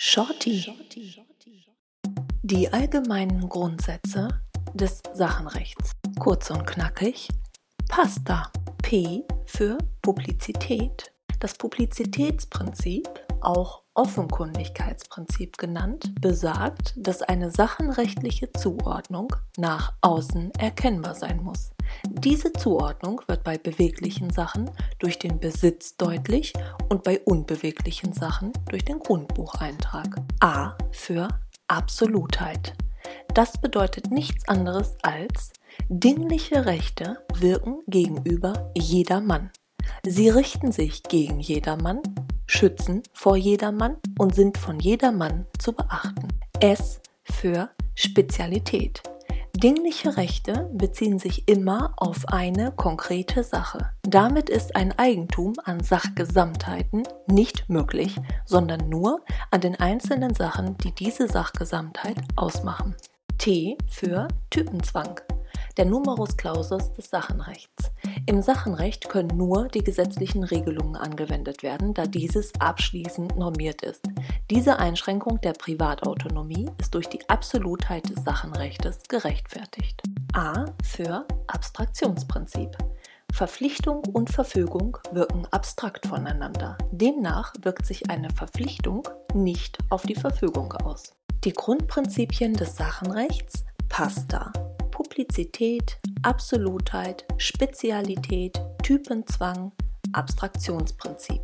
Shorty. Die allgemeinen Grundsätze des Sachenrechts. Kurz und knackig. Pasta. P für Publizität. Das Publizitätsprinzip, auch Offenkundigkeitsprinzip genannt, besagt, dass eine sachenrechtliche Zuordnung nach außen erkennbar sein muss. Diese Zuordnung wird bei beweglichen Sachen durch den Besitz deutlich und bei unbeweglichen Sachen durch den Grundbucheintrag. A für Absolutheit. Das bedeutet nichts anderes als dingliche Rechte wirken gegenüber jedermann. Sie richten sich gegen jedermann, schützen vor jedermann und sind von jedermann zu beachten. S für Spezialität. Dingliche Rechte beziehen sich immer auf eine konkrete Sache. Damit ist ein Eigentum an Sachgesamtheiten nicht möglich, sondern nur an den einzelnen Sachen, die diese Sachgesamtheit ausmachen. T für Typenzwang der Numerus Clausus des Sachenrechts. Im Sachenrecht können nur die gesetzlichen Regelungen angewendet werden, da dieses abschließend normiert ist. Diese Einschränkung der Privatautonomie ist durch die Absolutheit des Sachenrechtes gerechtfertigt. A für Abstraktionsprinzip. Verpflichtung und Verfügung wirken abstrakt voneinander. Demnach wirkt sich eine Verpflichtung nicht auf die Verfügung aus. Die Grundprinzipien des Sachenrechts PASTA Publizität, Absolutheit, Spezialität, Typenzwang, Abstraktionsprinzip.